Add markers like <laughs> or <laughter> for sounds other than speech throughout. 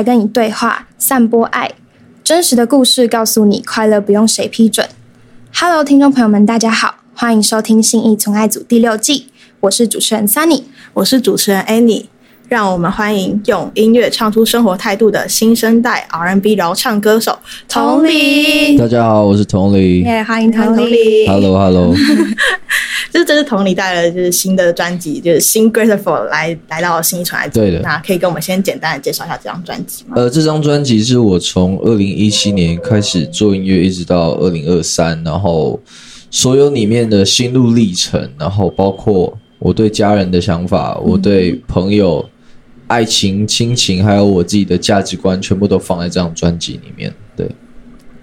来跟你对话，散播爱，真实的故事告诉你，快乐不用谁批准。Hello，听众朋友们，大家好，欢迎收听《信义从爱组》第六季，我是主持人 Sunny。我是主持人 Annie，让我们欢迎用音乐唱出生活态度的新生代 R&B 饶唱歌手同理。大家好，我是同理。耶，欢迎同同理。理 Hello Hello，<laughs> 就是这是同理带了就是新的专辑，就是新 Grateful 来来到新一传来对的那可以跟我们先简单的介绍一下这张专辑吗？呃，这张专辑是我从二零一七年开始做音乐，一直到二零二三，然后所有里面的心路历程，然后包括我对家人的想法，我对朋友、爱情、亲情，还有我自己的价值观，全部都放在这张专辑里面。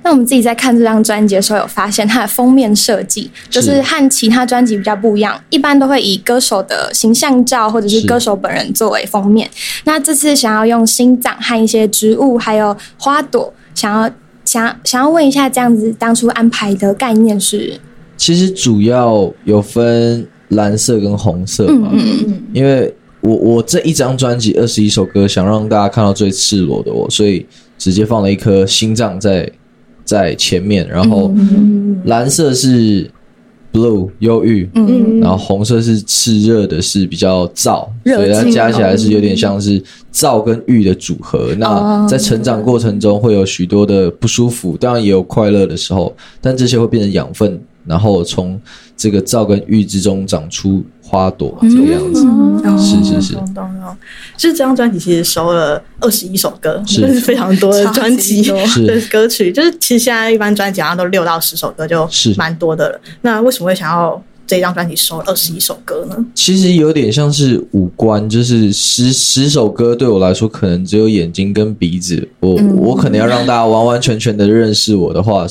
对，那我们自己在看这张专辑的时候，有发现它的封面设计就是是和其他专辑比较不一样，一般都会以歌手的形象照或者是是歌手本人作为封面。那这次想要用心脏和一些植物还有花朵，想要想想要问一下，这样子当初安排的概念是？其实主要有分蓝色跟红色嘛，嗯因为我我这一张专辑二十一首歌，想让大家看到最赤裸的我，所以直接放了一颗心脏在在前面，然后蓝色是 blue 忧郁，嗯然后红色是炽热的，是比较燥，所以它加起来是有点像是燥跟郁的组合。那在成长过程中会有许多的不舒服，当然也有快乐的时候，但这些会变成养分，然后从这个燥跟郁之中长出花朵，这个样子。是是是，懂懂懂。就是这张专辑其实收了二十一首歌，是这是非常多的专辑是的歌曲。就是其实现在一般专辑好像都六到十首歌，就是蛮多的了。那为什么会想要这张专辑收了二十一首歌呢？其实有点像是五官，就是十十首歌对我来说，可能只有眼睛跟鼻子。我、我可能要让大家完完全全的认识我的话，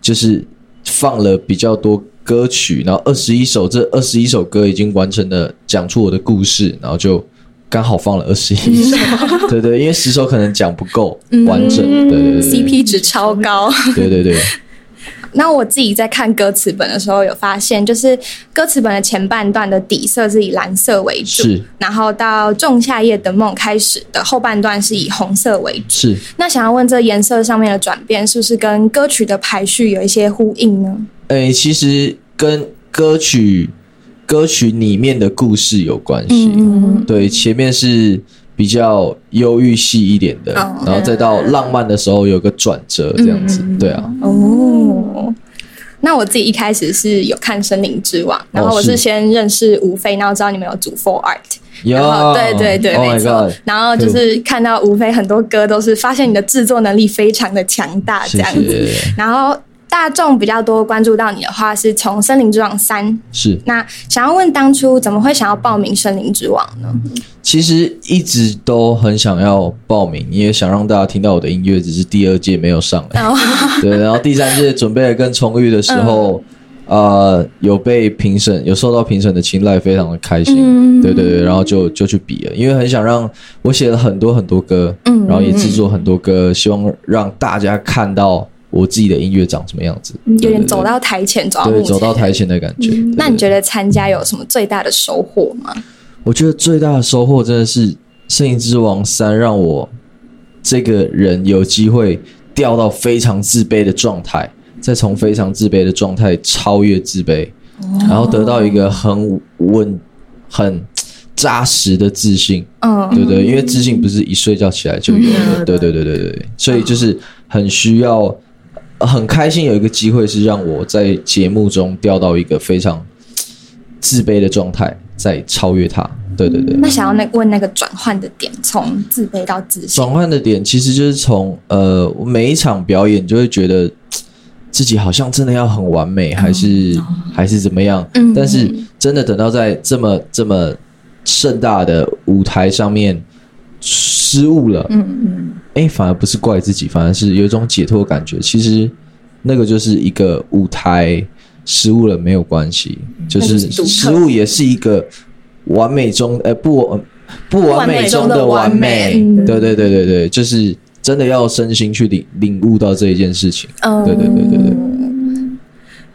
就是放了比较多歌曲，然后二十一首，这二十一首歌已经完成了讲出我的故事，然后就刚好放了二十一首。<laughs> 对对，因为十首可能讲不够完整。对对对对 CP 值超高。对对对，<laughs> 那我自己在看歌词本的时候，有发现，就是歌词本的前半段的底色是以蓝色为主，然后到仲夏夜的梦开始的后半段是以红色为主。是。那想要问，这颜色上面的转变是不是跟歌曲的排序有一些呼应呢？诶、其实跟歌曲歌曲里面的故事有关系。对，前面是比较忧郁系一点的，哦然后再到浪漫的时候有个转折，这样子。对啊，哦。那我自己一开始是有看《森林之王》，然后我是是先认识吴飞，然后知道你们有组 For Art，有然后对对对，，Oh 没错。然后就是看到吴飞很多歌都是发现你的制作能力非常的强大，这谢样子。谢。然后大众比较多关注到你的话，是从《森林之王三》。是，那想要问当初怎么会想要报名《森林之王》呢？其实一直都很想要报名，也想让大家听到我的音乐，只是第二届没有上来。<laughs> 对，然后第三届准备的更充裕的时候，呃，有被评审有受到评审的青睐，非常的开心。对对对，然后就就去比了，因为很想让我写了很多很多歌，嗯，然后也制作很多歌，希望让大家看到我自己的音乐长什么样子，有点走到台前，走到对。走到台前的感觉。对那你觉得参加有什么最大的收获吗？我觉得最大的收获真的是《摄影之王三》，让我这个人有机会掉到非常自卑的状态，再从非常自卑的状态超越自卑，然后得到一个很稳、很扎实的自信。嗯，对对，因为自信不是一睡觉起来就有的，对对对对对对，所以就是很需要，很开心有一个机会是让我在节目中掉到一个非常自卑的状态，在超越他。对对对，那想要那问那个转换的点，从自卑到自信转。换的点其实就是从呃，我每一场表演就会觉得自己好像真的要很完美，还是、还是怎么样？嗯但是真的等到在这么这么盛大的舞台上面失误了，嗯嗯，哎，反而不是怪自己，反而是有一种解脱感觉。其实那个就是一个舞台失误了没有关系，就是失误也是一个完美中，呃，不不完美中的完美。嗯对对对对对，就是真的要身心去领领悟到这一件事情。嗯对对对对对。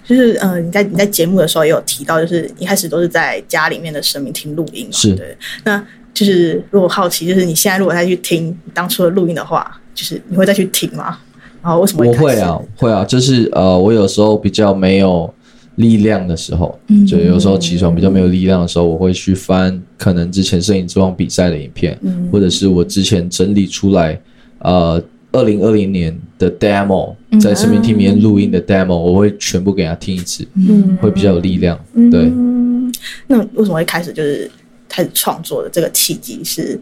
就是呃，你在你在节目的时候也有提到，就是一开始都是在家里面的声明厅录音嘛，是对。那就是如果好奇，就是你现在如果再去听当初的录音的话，就是你会再去听吗？然后为什么开始我会啊，会啊，就是呃，我有时候比较没有力量的时候，嗯。就有时候起床比较没有力量的时候，我会去翻可能之前摄影之王比赛的影片，嗯。或者是我之前整理出来呃二零二零年的 demo，在视频厅里面录音的 demo，我会全部给他听一次，嗯。会比较有力量。对，嗯，那为什么会开始就是开始创作的这个契机是？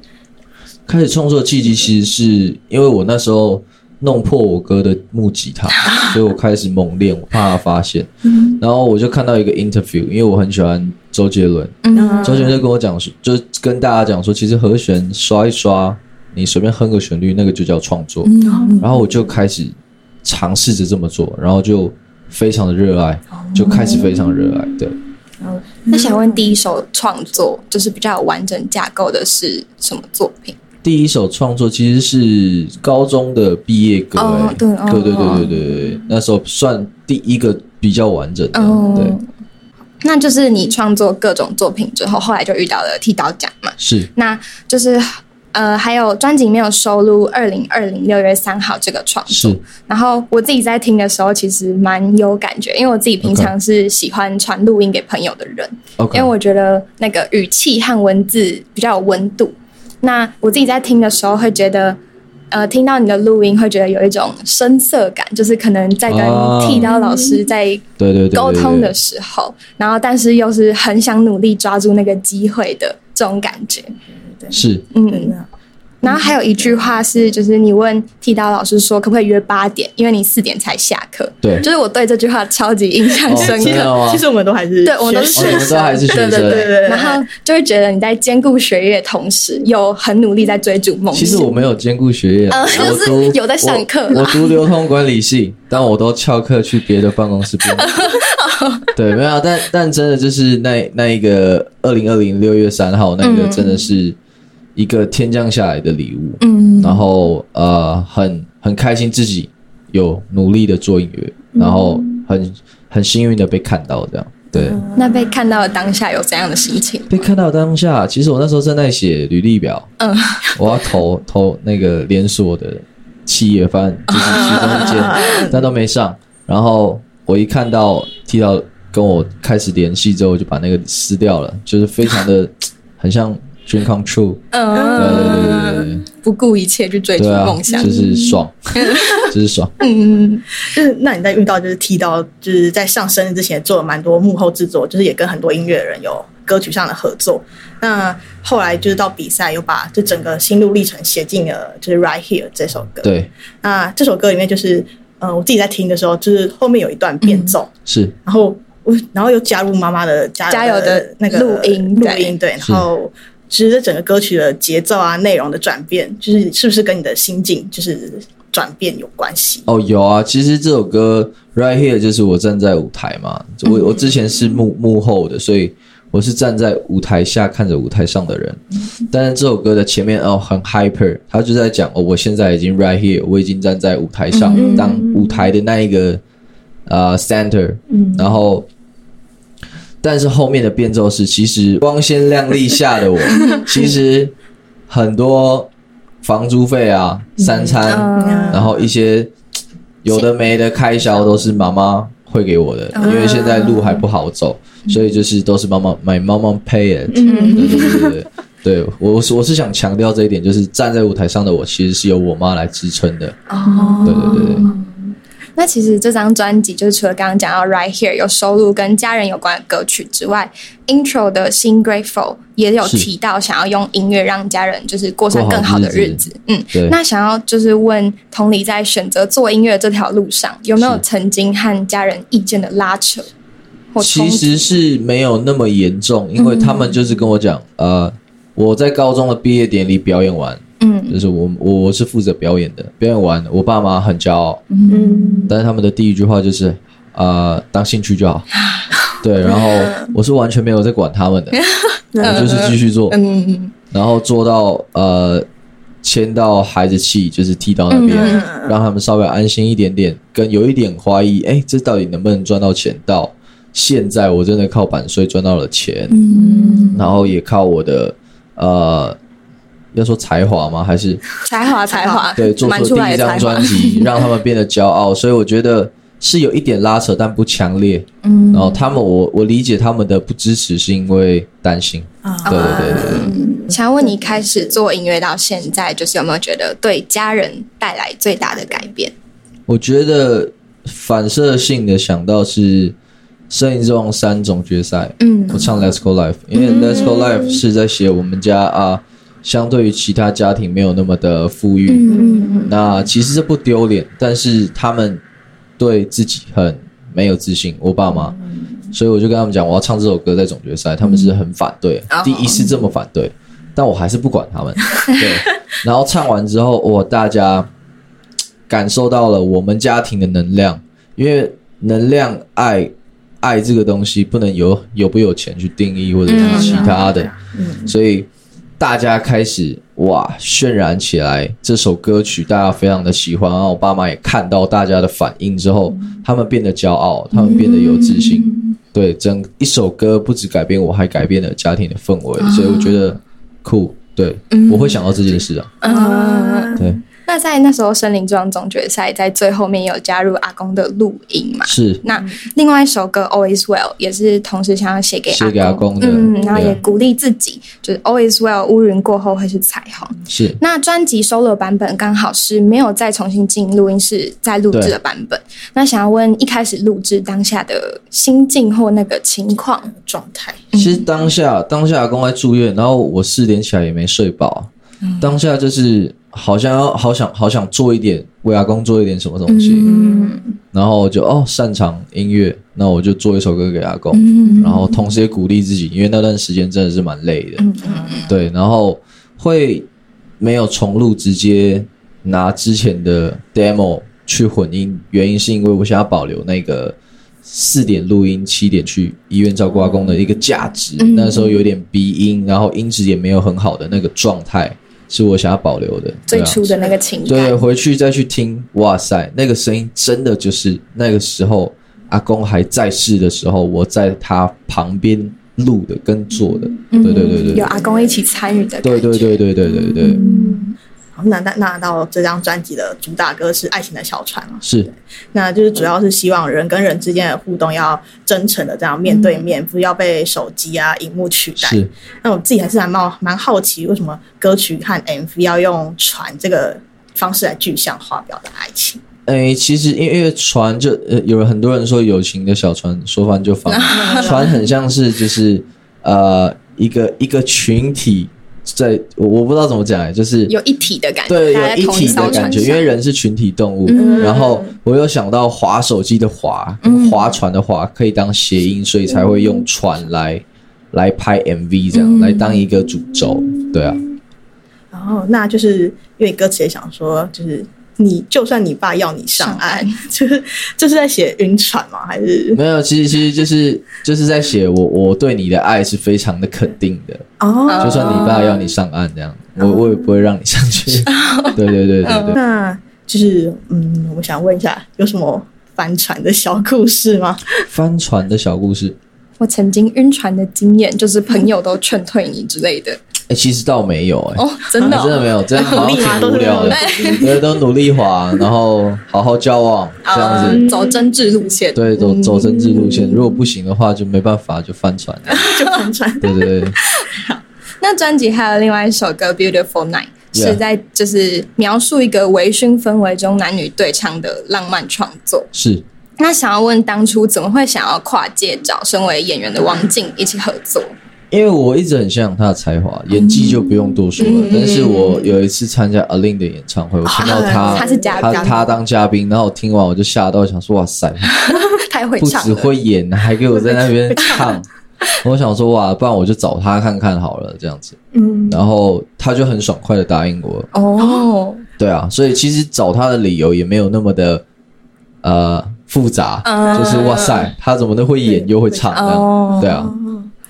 开始创作的契机其实是因为我那时候弄破我哥的木吉他，<laughs> 所以我开始猛练，我怕他发现。然后我就看到一个 interview，因为我很喜欢周杰伦，嗯周杰伦就跟我讲说，就跟大家讲说，其实和弦刷一刷，你随便哼个旋律，那个就叫创作。然后我就开始尝试着这么做，然后就非常的热爱，就开始非常热爱。对，那想问，第一首创作就是比较有完整架构的是什么作品？第一首创作其实是高中的毕业歌、对哦对对对对对对，那时候算第一个比较完整的。哦对，那就是你创作各种作品之后，后来就遇到了剃刀奖嘛？是那就是呃，还有专辑里面有收录二零二零六月三号这个创作。是，然后我自己在听的时候，其实蛮有感觉，因为我自己平常是喜欢传录音给朋友的人。OK，因为我觉得那个语气和文字比较有温度。那我自己在听的时候会觉得，呃，听到你的录音会觉得有一种声色感，就是可能在跟哦剃刀老师在对对沟通的对时候，然后但是又是很想努力抓住那个机会的这种感觉。是。嗯，嗯然后还有一句话是，就是你问剃刀老师说可不可以约八点，因为你四点才下课。对。就是我对这句话超级印象哦深刻。其实我们都还是对我们都是学生。哦你们都还是学生。对对对对然后就会觉得你在兼顾学业，同时有很努力在追逐梦想。其实我没有兼顾学业，呃我就是有在上课。我我读流通管理系，但我都翘课去别的办公室编。<laughs> 对，没有啊，但但真的就是那那一个二零二零六月三号那个，嗯。真的是一个天降下来的礼物。嗯，然后呃，很很开心自己有努力的做音乐，嗯然后很很幸运的被看到，这样对。那被看到的当下有怎样的心情？被看到当下，其实我那时候正在写履历表，嗯，我要投投那个连锁的企业，反正就是其中一间，<laughs> 但都没上。然后我一看到提到跟我开始联系之后，就把那个撕掉了，就是非常的 <tsk> 很像 dream come true，对对对对对对不顾一切去追逐对啊梦，想。就是爽，<laughs> 就是爽。嗯，就是那你在遇到就是提到就是在上生日之前做了蛮多幕后制作，就是也跟很多音乐人有歌曲上的合作。那后来就是到比赛，又把这整个心路历程写进了就是《Right Here》这首歌。，对，那这首歌里面就是呃，我自己在听的时候，就是后面有一段变奏，是然后我然后又加入妈妈的加加油的那个录音录对音对，然是后其实这整个歌曲的节奏啊、内容的转变，就是是不是跟你的心境就是转变有关系？哦，有啊，其实这首歌 Right Here 就是我站在舞台嘛，我我之前是幕幕后的，所以我是站在舞台下看着舞台上的人。但是这首歌的前面哦很 hyper，他就在讲哦，我现在已经 Right Here，我已经站在舞台上，当舞台的那一个呃 center，嗯然后。但是后面的变奏是，其实光鲜亮丽下的我，<laughs> 其实很多房租费啊、三餐，嗯。然后一些有的没的开销都是妈妈会给我的，因为现在路还不好走，所以就是都是妈妈买妈妈 pay it。嗯。对对对对对，对我是我是想强调这一点，就是站在舞台上的我其实是由我妈来支撑的。哦。对对对对，那其实这张专辑就是除了刚刚讲到《Right Here》有收录跟家人有关的歌曲之外，Intro 的《新 Grateful》也有提到想要用音乐让家人就是过上更好的日子。嗯，那想要就是问同理，在选择做音乐这条路上，有没有曾经和家人意见的拉扯或？其实是没有那么严重，因为他们就是跟我讲，呃，我在高中的毕业典礼表演完，嗯。就是我我我是负责表演的，表演完我爸妈很骄傲，嗯。但是他们的第一句话就是，呃，当兴趣就好。<laughs> 对，然后我是完全没有在管他们的，<laughs> 我就是继续做，嗯然后做到呃签到孩子气，就是踢到那边，嗯。让他们稍微安心一点点，跟有一点怀疑，哎，这到底能不能赚到钱？到现在我真的靠版税赚到了钱，嗯，然后也靠我的呃，要说才华吗？还是才华才华，对做蛮出第一张专，辑，让他们变得骄傲？所以我觉得是有一点拉扯，但不强烈。嗯然后他们，我我理解他们的不支持是因为担心。啊对对对对对。想要问你，开始做音乐到现在，就是有没有觉得对家人带来最大的改变？我觉得反射性的想到是《生意之王三》总决赛，嗯我唱《Let's Go Life》，因为《Let's Go Life》是在写我们家啊，相对于其他家庭没有那么的富裕，嗯那其实这不丢脸，但是他们对自己很没有自信，我爸妈，所以我就跟他们讲我要唱这首歌在总决赛，他们是很反对，哦第一次这么反对，但我还是不管他们，<laughs> 对，然后唱完之后，我大家感受到了我们家庭的能量，因为能量爱爱这个东西不能有有不有钱去定义或者是其他的，所以大家开始哇渲染起来这首歌曲，大家非常的喜欢。然后我爸妈也看到大家的反应之后，他们变得骄傲，他们变得有自信。对，整一首歌不止改变我，还改变了家庭的氛围，所以我觉得酷。对，我会想到这件事啊。嗯，对，那在那时候森林之王总决赛，在最后面有加入阿公的录音嘛？是那另外一首歌《Always Well》也是同时想要写给写给阿公的嗯，然后也鼓励自己，就是 Always Well，乌云过后会是彩虹。是，那专辑收录的版本刚好是没有再重新进录音室再录制的版本。那想要问，一开始录制当下的心境或那个情况？状态，其实当下当下阿公在住院，然后我四点起来也没睡饱，当下就是好像要好想好想做一点为阿公做一点什么东西，嗯。然后我就哦擅长音乐，那我就做一首歌给阿公，嗯。然后同时也鼓励自己，因为那段时间真的是蛮累的，嗯。对，然后会没有重录，直接拿之前的 demo 去混音，原因是因为我想要保留那个四点录音，七点去医院照顾阿公的一个价值。嗯。那时候有点鼻音，然后音质也没有很好的那个状态，是我想要保留的。最初的那个情感对，回去再去听，哇塞，那个声音真的就是那个时候阿公还在世的时候，我在他旁边录的跟做的。对对对对有阿公一起参与的。对对对对对对对，嗯好那那那到这张专辑的主打歌是《爱情的小船》嘛？是那就是主要是希望人跟人之间的互动要真诚的这样面对面，不要被手机啊、荧幕取代。是，那我自己还是蛮蛮蛮好奇，为什么歌曲和 MV 要用船这个方式来具象化表达爱情？诶，其实因为因为船就呃，有很多人说友情的小船说翻就翻，<laughs> 船很像是就是呃一个一个群体在，我我不知道怎么讲哎，就是有一体的感觉，对，有一体的感觉，因为人是群体动物。嗯然后我有想到划手机的划，跟划船的划可以当谐音，所以才会用船来来拍 MV，这样、来当一个主轴。对啊，然后那就是因为歌词也想说，就是你就算你爸要你上岸，<laughs> 就是就是在写晕船吗？还是没有，其实其实就是就是在写我我对你的爱是非常的肯定的，哦？就算你爸要你上岸这样，我我也不会让你上去。<laughs> 对对对对对。那就是嗯，我想问一下，有什么帆船的小故事吗？<laughs> 帆船的小故事，我曾经晕船的经验，就是朋友都劝退你之类的。哎、其实倒没有哎、哦，真的、哦，真的没有，<laughs> 真的好像挺无聊的，对，都努力滑，然后好好交往这样子。嗯走真挚路线。对，走走政治路线，如果不行的话，就没办法，就翻船。<laughs> 就翻船。对对对，<laughs> 那专辑还有另外一首歌《Beautiful Night》是在就是描述一个微醺氛围中男女对唱的浪漫创作。是那想要问，当初怎么会想要跨界找身为演员的王静一起合作？因为我一直很欣赏他的才华，演技就不用多说了。但是我有一次参加 Alin 的演唱会，我听到他他是嘉宾。他他当嘉宾，然后我听完我就吓到，想说哇塞，<laughs> 太会不只会演，还给我在那边唱。<laughs> 我想说哇，不然我就找他看看好了，这样子。嗯，然后他就很爽快的答应我。哦，对啊，所以其实找他的理由也没有那么的呃复杂，嗯就是哇塞，他怎么都会演又会唱这样。哦。对啊，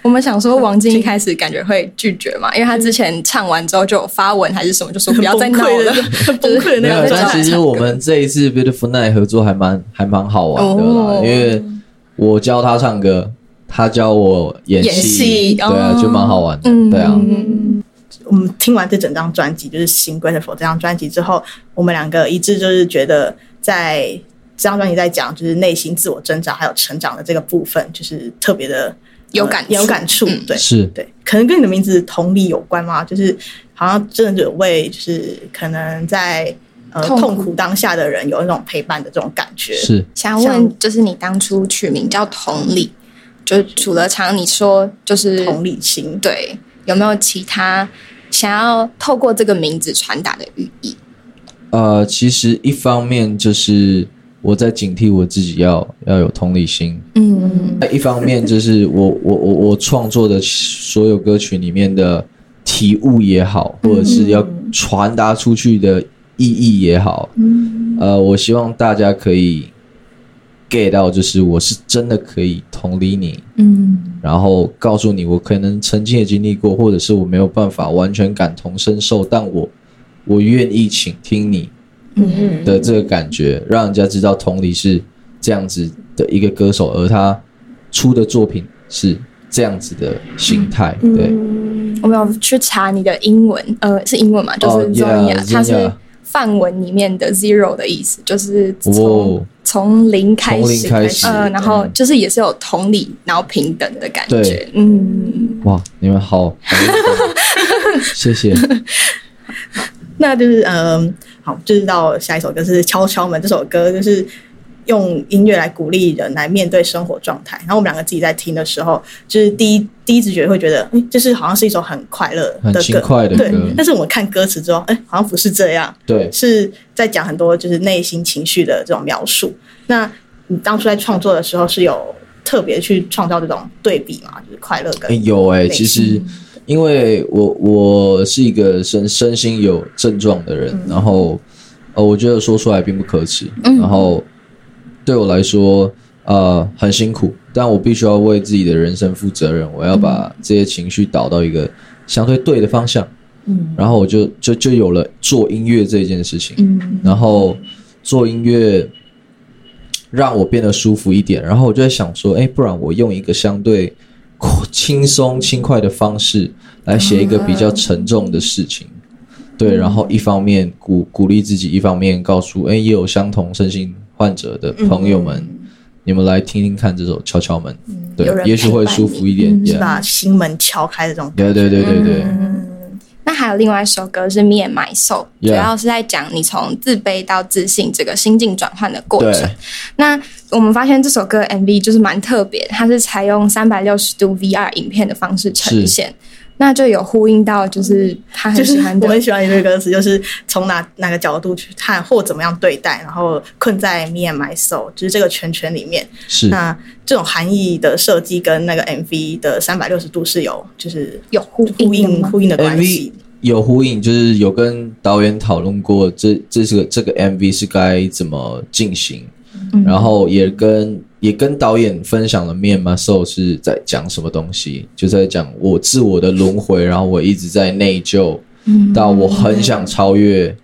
我们想说，王晶一开始感觉会拒绝嘛，因为他之前唱完之后就有发文还是什么，就说不要再闹了，<laughs> 很崩溃的，那个但其实我们这一次 Beautiful Night 合作还蛮还蛮好玩的因为我教他唱歌，他教我演演戏对啊，哦。就蛮好玩的，嗯。对啊，我们听完这整张专辑，就是《新 Grateful》这张专辑之后，我们两个一致就是觉得，在这张专辑在讲就是内心自我挣扎还有成长的这个部分，就是特别的有感触有感触。嗯对是对，可能跟你的名字同理有关吗？就是好像真的有为就是可能在呃痛苦痛苦当下的人有那种陪伴的这种感觉。是，想问，就是你当初取名叫同理，就除了常你说就是同理心，对，有没有其他想要透过这个名字传达的寓意？呃，其实一方面就是我在警惕我自己要要有同理心，嗯。嗯一方面就是我我我我创作的所有歌曲里面的体悟也好，或者是要传达出去的意义也好，呃，我希望大家可以 get 到，就是我是真的可以同理你，嗯。然后告诉你我可能曾经也经历过，或者是我没有办法完全感同身受，但我我愿意倾听你嗯的这个感觉，让人家知道同理是这样子的一个歌手，而他出的作品是这样子的形态。对，我们有去查你的英文，呃，是英文嘛？就哦是 Zonia，、yeah，它是梵文里面的 zero 的意思，就是从、哦从零开从零始，开始呃，然后嗯。就是也是有同理，然后平等的感觉。对，嗯，哇，你们好，好 <laughs> 谢谢。那就是嗯，好，就是到下一首歌是《敲敲门》这首歌，就是用音乐来鼓励人来面对生活状态。然后我们两个自己在听的时候，就是第一第一直觉会觉得，哎，就是好像是一首很快乐的歌，轻快的对。但是我们看歌词之后，哎，好像不是这样，对，是在讲很多就是内心情绪的这种描述。那你当初在创作的时候是有特别去创造这种对比嘛？就是快乐跟哎有哎、内其心实因为我我是一个身身心有症状的人，然后呃，我觉得说出来并不可耻，然后对我来说呃很辛苦，但我必须要为自己的人生负责任，我要把这些情绪导到一个相对对的方向，嗯，然后我就就就有了做音乐这件事情，嗯。然后做音乐让我变得舒服一点，然后我就在想说，哎，不然我用一个相对轻松轻快的方式来写一个比较沉重的事情，对，然后一方面鼓鼓励自己，一方面告诉，哎，也有相同身心患者的朋友们，你们来听听看这首《敲敲门》，对也许会舒服一点，是把心门敲开的这种感对对对对对，那还有另外一首歌是《Me and My Soul》主要是在讲你从自卑到自信这个心境转换的过程。那我们发现这首歌 MV 就是蛮特别，它是采用三百六十度 VR 影片的方式呈现，那就有呼应到就是他很喜欢的我很喜欢一句歌词，就是从哪哪个角度去看或怎么样对待，然后困在 me and my soul，就是这个圈圈里面。是那这种含义的设计跟那个 MV 的三百六十度是有就是有呼呼应呼应的关系 MV。有呼应，就是有跟导演讨论过这这是个这个 MV 是该怎么进行，然后也跟也跟导演分享了《面 My Soul》是在讲什么东西，就在讲我自我的轮回，然后我一直在内疚，到我很想超越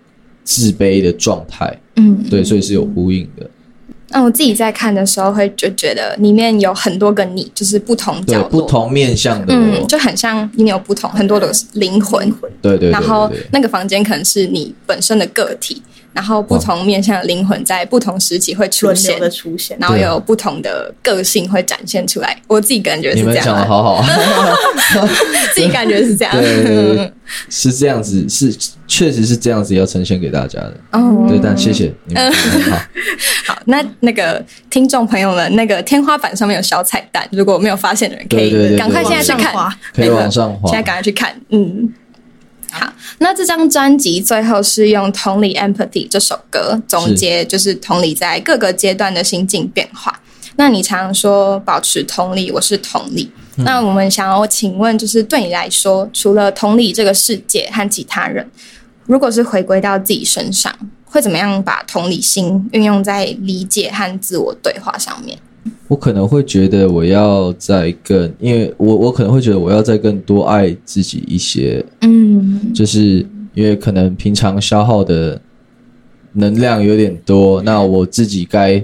自卑的状态，嗯，对，所以是有呼应的，那我自己在看的时候会就觉得里面有很多个你，就是不同角，落，不同面向的嗯，就很像里面有不同很多的灵魂，对对对。然后。那个房间可能是你本身的个体，然后不同面向的灵魂在不同时期会出轮现，的出现，然后有不同的个性会展现出来。我自己感觉是这样啊，讲的好好，<laughs> 自己感觉是这样。<laughs> 对是这样子，是确实是这样子要呈现给大家的。哦，对，但谢谢你们好。<laughs> 好，那那个听众朋友们，那个天花板上面有小彩蛋，如果没有发现的人，可以赶快现在去看可以往上滑现在赶快去看，嗯。好，那这张专辑最后是用《同理 Empathy》这首歌总结，就是同理在各个阶段的心境变化。那你常说保持同理，我是同理。那我们想要请问，就是对你来说，除了同理这个世界和其他人，如果是回归到自己身上，会怎么样把同理心运用在理解和自我对话上面？我可能会觉得我要再更，因为我我可能会觉得我要再更多爱自己一些，嗯。就是因为可能平常消耗的能量有点多，那我自己该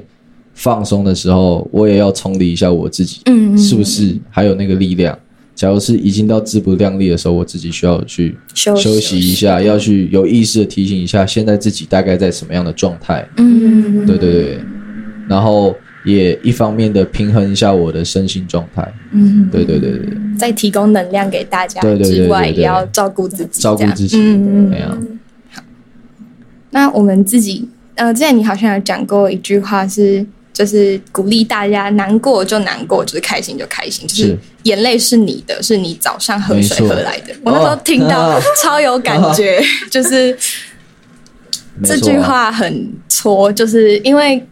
放松的时候，我也要冲理一下我自己，嗯是不是？还有那个力量？假如是已经到自不量力的时候，我自己需要去休息休息一下，要去有意识的提醒一下，现在自己大概在什么样的状态。嗯。对对对，然后也一方面的平衡一下我的身心状态。嗯，对对对对，对在提供能量给大家之外，也要照顾自己，照顾自己嗯哎呀，那我们自己，呃，之前你好像有讲过一句话是，就是鼓励大家难过就难过，就是开心就开心，就是是。眼泪是你的，是你早上喝水喝来的。我那时候听到哦。超有感觉，<laughs> 就是这句话很戳，就是因为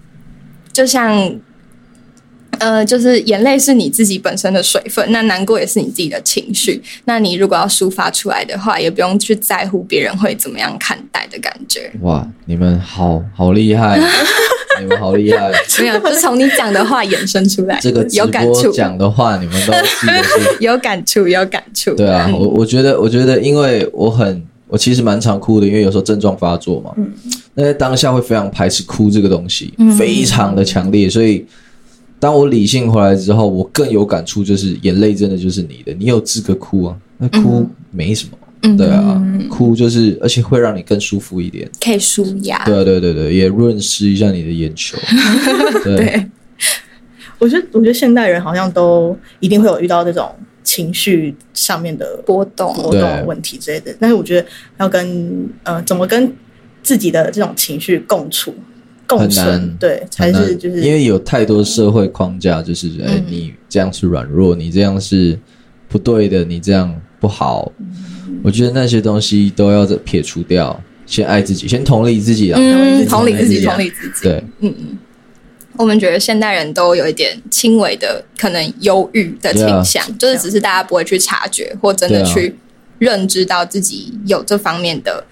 就像。呃，就是眼泪是你自己本身的水分，那难过也是你自己的情绪。那你如果要抒发出来的话，也不用去在乎别人会怎么样看待的感觉。哇，你们好好厉害，<laughs> 你们好厉害！没有，就从你讲的话衍生出来，这个有感触，讲的话，你们都记得住。<laughs> 有感触，有感触。对啊，嗯我我觉得，我觉得，因为我很，我其实蛮常哭的，因为有时候症状发作嘛，那在当下会非常排斥哭这个东西，非常的强烈，所以当我理性回来之后，我更有感触，就是眼泪真的就是你的，你有资格哭啊，那哭没什么，嗯。对啊，哭就是，而且会让你更舒服一点，可以舒压。对啊，对对对，也润湿一下你的眼球，<laughs> 对，对，我觉得，我觉得现代人好像都一定会有遇到这种情绪上面的波动波对动问题之类的。但是我觉得要跟呃怎么跟自己的这种情绪共处、共很存，对，才是就是因为有太多社会框架，就是哎、嗯你这样是软弱，你这样是不对的，你这样不好。我觉得那些东西都要撇除掉，先爱自己，先同理自己啊。嗯，同理自己同理自己，同理自己。对，嗯嗯。我们觉得现代人都有一点轻微的可能忧郁的倾向就是只是大家不会去察觉，或真的去认知到自己有这方面的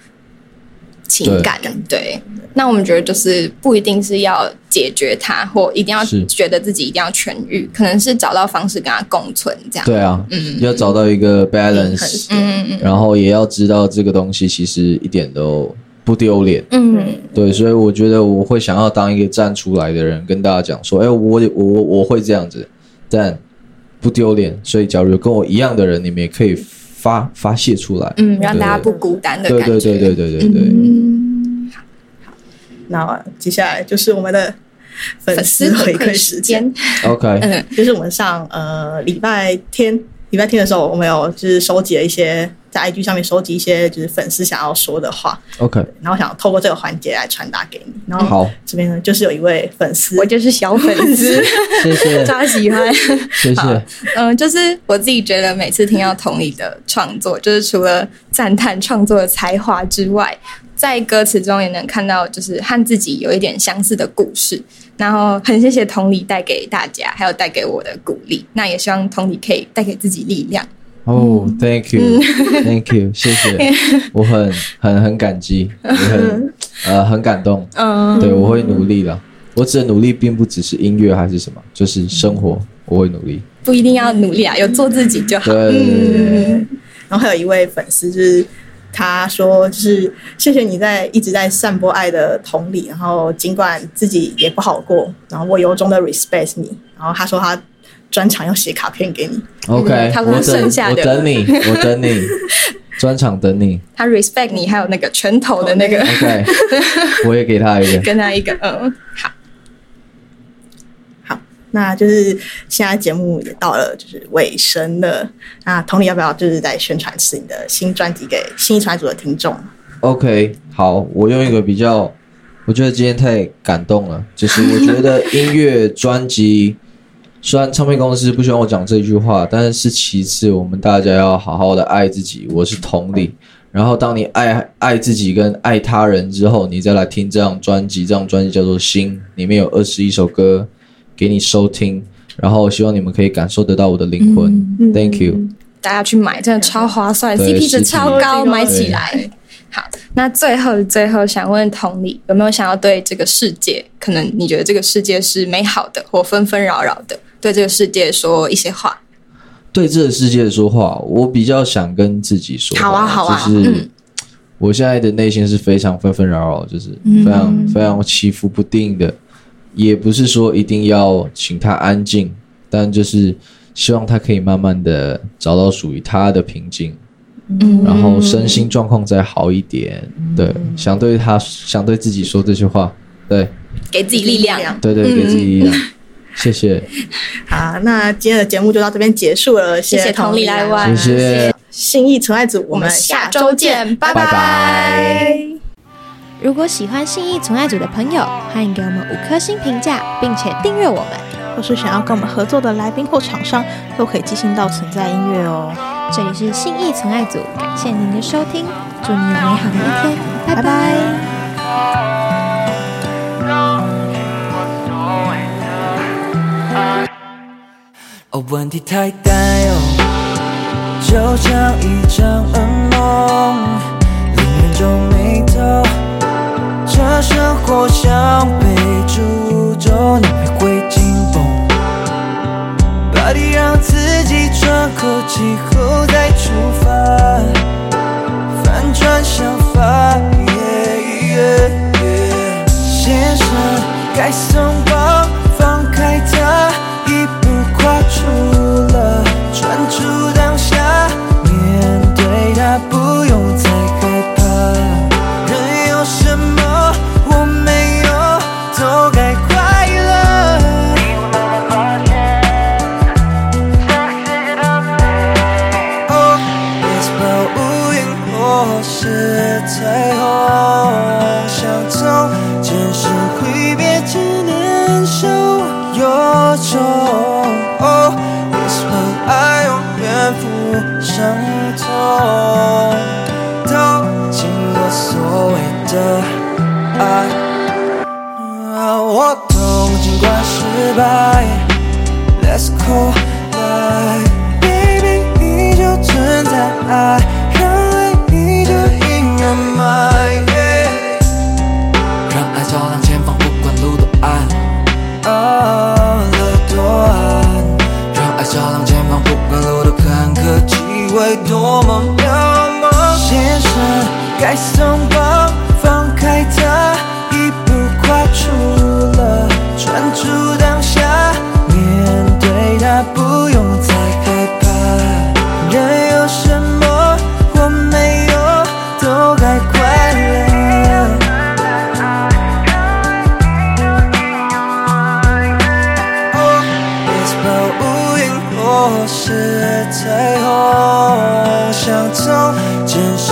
情感。对，那我们觉得就是不一定是要解决它，或一定要是。觉得自己一定要痊愈，可能是找到方式跟它共存，这样。对啊，嗯。要找到一个 balance，嗯嗯。然后也要知道这个东西其实一点都不丢脸。嗯对，所以我觉得我会想要当一个站出来的人，跟大家讲说，哎，我我我我会这样子，但不丢脸。所以，假如有跟我一样的人，你们也可以发发泄出来。嗯，让大家不孤单的对感觉。对对对对对对。嗯，那接下来就是我们的粉粉丝回馈时间，。OK，嗯就是我们上呃礼拜天礼拜天的时候，我们有就是收集了一些在 IG 上面收集一些就是粉丝想要说的话，OK，然后想透过这个环节来传达给你。然后好，这边呢就是有一位粉丝，我就是小粉丝，<laughs> 谢谢 <laughs> 超喜欢。谢谢。嗯，就是我自己觉得每次听到同理的创作，就是除了赞叹创作的才华之外，在歌词中也能看到就是和自己有一点相似的故事。然后很谢谢同理带给大家，还有带给我的鼓励。那也希望同理可以带给自己力量。哦、t h a n k you，Thank you，谢谢，<laughs> 我很很很感激，也很呃很感动。嗯，对，我会努力的。我指的努力，并不只是音乐还是什么，就是生活，我会努力。不一定要努力啊，有做自己就好。对然后还有一位粉丝就是。他说：“就是谢谢你在一直在散播爱的同理，然后尽管自己也不好过，然后我由衷的 respect 你。然后他说他专场要写卡片给你，OK，嗯他说他我等剩下的我等你，<laughs> 我等你，专场等你。他 respect 你，还有那个拳头的那个，OK，我也给他一个。<laughs> 跟他一个嗯，好。好，那就是现在节目也到了就是尾声了。那同理要不要就是再宣传一次你的新专辑给新一传组的听众？OK，好，我用一个比较，我觉得今天太感动了，就是我觉得音乐专辑，虽然唱片公司不希望我讲这句话，但是是其次，我们大家要好好的爱自己，我是同理。然后当你爱爱自己跟爱他人之后，你再来听这张专辑，这张专辑叫做《心》，里面有二十一首歌给你收听，然后希望你们可以感受得到我的灵魂。Thank you。大家去买，真的超划算，CP 值超高，买起来。好，那最后最后想问同理，有没有想要对这个世界，可能你觉得这个世界是美好的或纷纷扰扰的，对这个世界说一些话？对这个世界说话，我比较想跟自己说话，好啊好啊就是嗯我现在的内心是非常纷纷扰扰，就是嗯非常、非常起伏不定的，也不是说一定要请他安静，但就是希望他可以慢慢的找到属于他的平静，嗯然后身心状况再好一点。对，想对他想对自己说这些话，对给自己力量。对对，给自己力量。<laughs> 谢谢，<laughs> 好，那今天的节目就到这边结束了，谢谢同理来玩谢谢，信义纯爱组，我们下下周周见，见，拜拜拜。如果喜欢信义存爱组的朋友，欢迎给我们五颗星评价，并且订阅我们。或是想要跟我们合作的来宾或厂商，都可以寄信到存在音乐哦。这里是信义存爱组，感谢您的收听，祝你有美好的一天，拜拜拜拜哦，问题太大哦，就像一张失败，Let's go live。Baby，你就存在爱，让爱彩虹相同，真实